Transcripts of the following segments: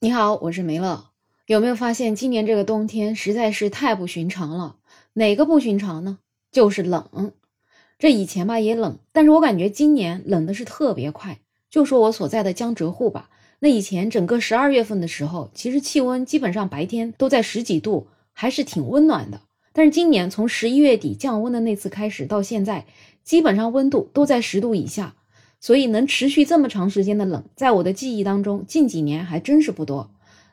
你好，我是梅乐。有没有发现今年这个冬天实在是太不寻常了？哪个不寻常呢？就是冷。这以前吧也冷，但是我感觉今年冷的是特别快。就说我所在的江浙沪吧，那以前整个十二月份的时候，其实气温基本上白天都在十几度，还是挺温暖的。但是今年从十一月底降温的那次开始到现在，基本上温度都在十度以下。所以能持续这么长时间的冷，在我的记忆当中，近几年还真是不多。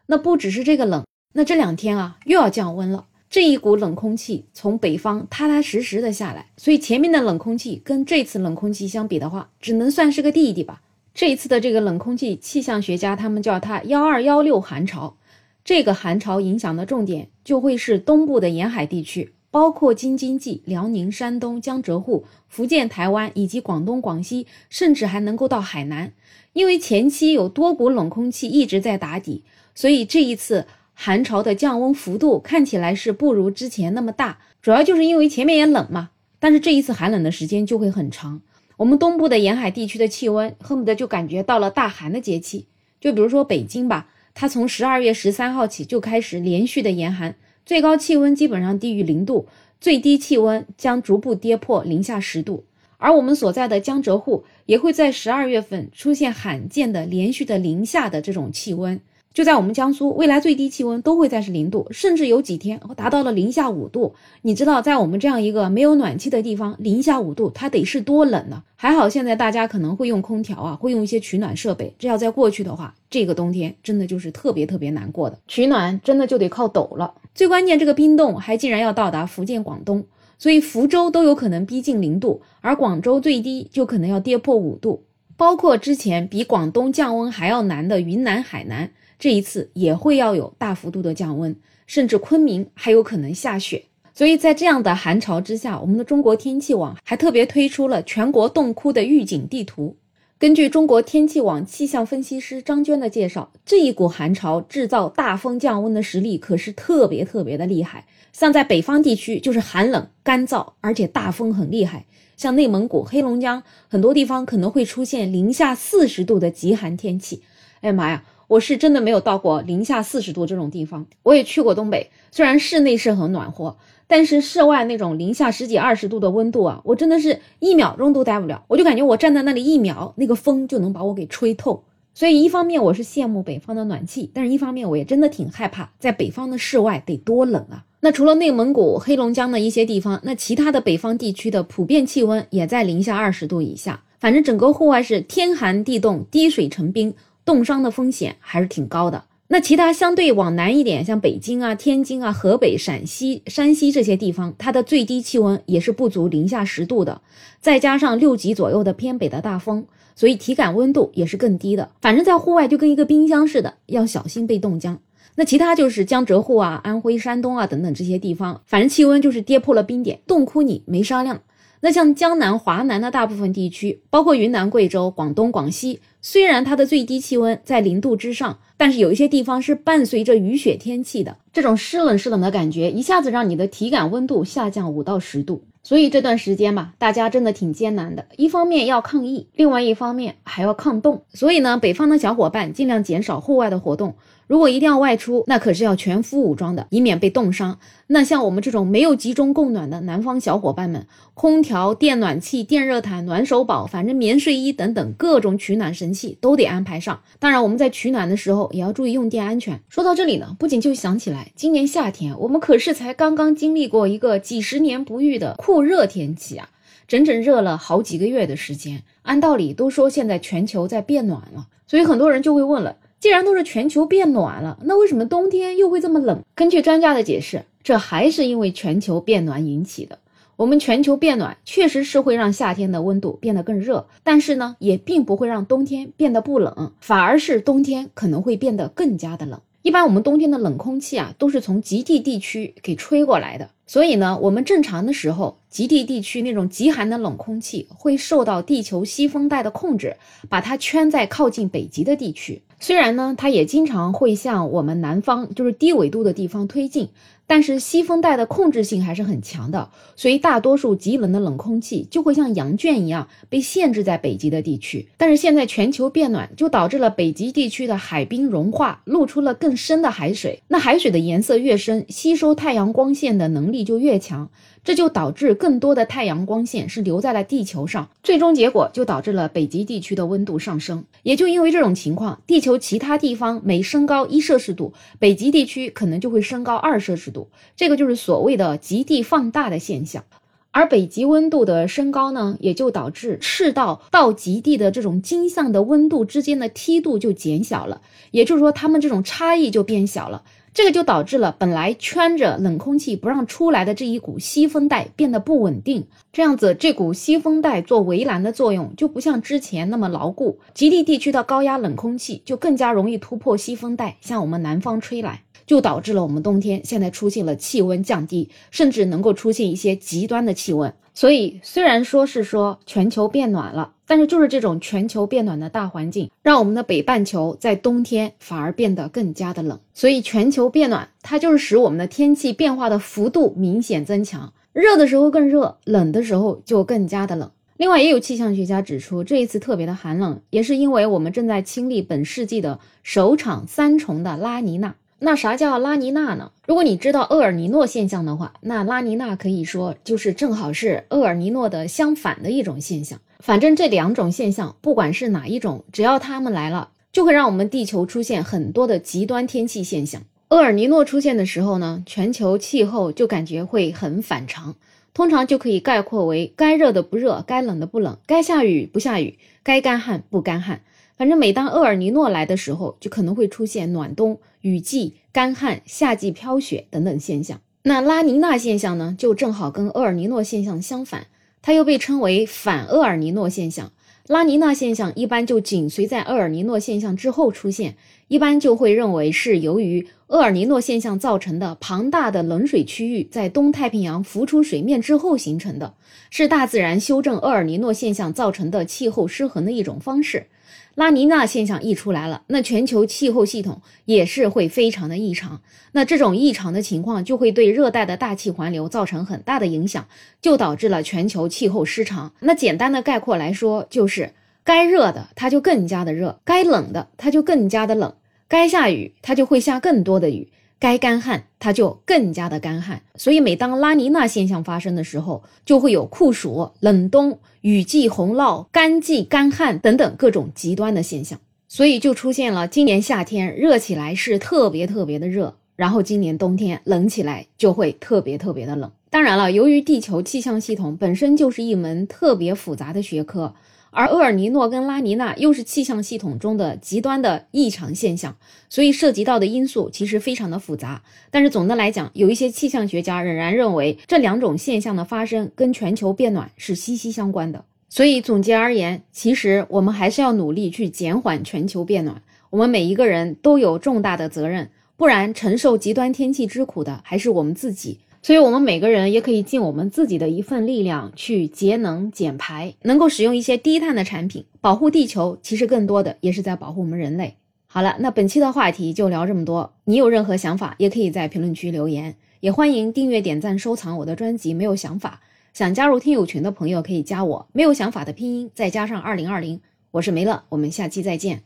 那不只是这个冷，那这两天啊又要降温了。这一股冷空气从北方踏踏实实的下来，所以前面的冷空气跟这次冷空气相比的话，只能算是个弟弟吧。这一次的这个冷空气，气象学家他们叫它幺二幺六寒潮。这个寒潮影响的重点就会是东部的沿海地区。包括京津冀、辽宁、山东、江浙沪、福建、台湾以及广东、广西，甚至还能够到海南。因为前期有多股冷空气一直在打底，所以这一次寒潮的降温幅度看起来是不如之前那么大。主要就是因为前面也冷嘛，但是这一次寒冷的时间就会很长。我们东部的沿海地区的气温恨不得就感觉到了大寒的节气。就比如说北京吧，它从十二月十三号起就开始连续的严寒。最高气温基本上低于零度，最低气温将逐步跌破零下十度，而我们所在的江浙沪也会在十二月份出现罕见的连续的零下的这种气温。就在我们江苏，未来最低气温都会在是零度，甚至有几天达到了零下五度。你知道，在我们这样一个没有暖气的地方，零下五度它得是多冷呢？还好现在大家可能会用空调啊，会用一些取暖设备。这要在过去的话，这个冬天真的就是特别特别难过的，取暖真的就得靠抖了。最关键，这个冰冻还竟然要到达福建、广东，所以福州都有可能逼近零度，而广州最低就可能要跌破五度。包括之前比广东降温还要难的云南、海南。这一次也会要有大幅度的降温，甚至昆明还有可能下雪。所以在这样的寒潮之下，我们的中国天气网还特别推出了全国冻窟的预警地图。根据中国天气网气象分析师张娟的介绍，这一股寒潮制造大风降温的实力可是特别特别的厉害。像在北方地区就是寒冷干燥，而且大风很厉害。像内蒙古、黑龙江很多地方可能会出现零下四十度的极寒天气。哎呀妈呀！我是真的没有到过零下四十度这种地方，我也去过东北，虽然室内是很暖和，但是室外那种零下十几二十度的温度啊，我真的是一秒钟都待不了，我就感觉我站在那里一秒，那个风就能把我给吹透。所以一方面我是羡慕北方的暖气，但是一方面我也真的挺害怕，在北方的室外得多冷啊！那除了内蒙古、黑龙江的一些地方，那其他的北方地区的普遍气温也在零下二十度以下，反正整个户外是天寒地冻，滴水成冰。冻伤的风险还是挺高的。那其他相对往南一点，像北京啊、天津啊、河北、陕西、山西这些地方，它的最低气温也是不足零下十度的。再加上六级左右的偏北的大风，所以体感温度也是更低的。反正，在户外就跟一个冰箱似的，要小心被冻僵。那其他就是江浙沪啊、安徽、山东啊等等这些地方，反正气温就是跌破了冰点，冻哭你没商量。那像江南、华南的大部分地区，包括云南、贵州、广东、广西，虽然它的最低气温在零度之上，但是有一些地方是伴随着雨雪天气的，这种湿冷湿冷的感觉，一下子让你的体感温度下降五到十度。所以这段时间吧，大家真的挺艰难的，一方面要抗疫，另外一方面还要抗冻。所以呢，北方的小伙伴尽量减少户外的活动。如果一定要外出，那可是要全副武装的，以免被冻伤。那像我们这种没有集中供暖的南方小伙伴们，空调、电暖气、电热毯、暖手宝，反正棉睡衣等等各种取暖神器都得安排上。当然，我们在取暖的时候也要注意用电安全。说到这里呢，不仅就想起来，今年夏天我们可是才刚刚经历过一个几十年不遇的酷热天气啊，整整热了好几个月的时间。按道理都说现在全球在变暖了，所以很多人就会问了。既然都是全球变暖了，那为什么冬天又会这么冷？根据专家的解释，这还是因为全球变暖引起的。我们全球变暖确实是会让夏天的温度变得更热，但是呢，也并不会让冬天变得不冷，反而是冬天可能会变得更加的冷。一般我们冬天的冷空气啊，都是从极地地区给吹过来的，所以呢，我们正常的时候，极地地区那种极寒的冷空气会受到地球西风带的控制，把它圈在靠近北极的地区。虽然呢，它也经常会向我们南方就是低纬度的地方推进，但是西风带的控制性还是很强的，所以大多数极冷的冷空气就会像羊圈一样被限制在北极的地区。但是现在全球变暖，就导致了北极地区的海冰融化，露出了更深的海水。那海水的颜色越深，吸收太阳光线的能力就越强，这就导致更多的太阳光线是留在了地球上，最终结果就导致了北极地区的温度上升。也就因为这种情况，地球其他地方每升高一摄氏度，北极地区可能就会升高二摄氏度度。这个就是所谓的极地放大的现象，而北极温度的升高呢，也就导致赤道到极地的这种经向的温度之间的梯度就减小了，也就是说，它们这种差异就变小了。这个就导致了本来圈着冷空气不让出来的这一股西风带变得不稳定，这样子这股西风带做围栏的作用就不像之前那么牢固，极地地区的高压冷空气就更加容易突破西风带向我们南方吹来。就导致了我们冬天现在出现了气温降低，甚至能够出现一些极端的气温。所以虽然说是说全球变暖了，但是就是这种全球变暖的大环境，让我们的北半球在冬天反而变得更加的冷。所以全球变暖，它就是使我们的天气变化的幅度明显增强，热的时候更热，冷的时候就更加的冷。另外，也有气象学家指出，这一次特别的寒冷，也是因为我们正在经历本世纪的首场三重的拉尼娜。那啥叫拉尼娜呢？如果你知道厄尔尼诺现象的话，那拉尼娜可以说就是正好是厄尔尼诺的相反的一种现象。反正这两种现象，不管是哪一种，只要它们来了，就会让我们地球出现很多的极端天气现象。厄尔尼诺出现的时候呢，全球气候就感觉会很反常，通常就可以概括为该热的不热，该冷的不冷，该下雨不下雨，该干旱不干旱。反正每当厄尔尼诺来的时候，就可能会出现暖冬、雨季、干旱、夏季飘雪等等现象。那拉尼娜现象呢，就正好跟厄尔尼诺现象相反，它又被称为反厄尔尼诺现象。拉尼娜现象一般就紧随在厄尔尼诺现象之后出现，一般就会认为是由于厄尔尼诺现象造成的庞大的冷水区域在东太平洋浮出水面之后形成的，是大自然修正厄尔尼诺现象造成的气候失衡的一种方式。拉尼娜现象一出来了，那全球气候系统也是会非常的异常。那这种异常的情况就会对热带的大气环流造成很大的影响，就导致了全球气候失常。那简单的概括来说，就是该热的它就更加的热，该冷的它就更加的冷，该下雨它就会下更多的雨。该干旱，它就更加的干旱。所以，每当拉尼娜现象发生的时候，就会有酷暑、冷冬、雨季洪涝、干季干旱等等各种极端的现象。所以，就出现了今年夏天热起来是特别特别的热，然后今年冬天冷起来就会特别特别的冷。当然了，由于地球气象系统本身就是一门特别复杂的学科。而厄尔尼诺跟拉尼娜又是气象系统中的极端的异常现象，所以涉及到的因素其实非常的复杂。但是总的来讲，有一些气象学家仍然认为这两种现象的发生跟全球变暖是息息相关的。所以总结而言，其实我们还是要努力去减缓全球变暖。我们每一个人都有重大的责任，不然承受极端天气之苦的还是我们自己。所以，我们每个人也可以尽我们自己的一份力量去节能减排，能够使用一些低碳的产品，保护地球。其实，更多的也是在保护我们人类。好了，那本期的话题就聊这么多。你有任何想法，也可以在评论区留言，也欢迎订阅、点赞、收藏我的专辑。没有想法，想加入听友群的朋友可以加我。没有想法的拼音再加上二零二零，我是梅乐，我们下期再见。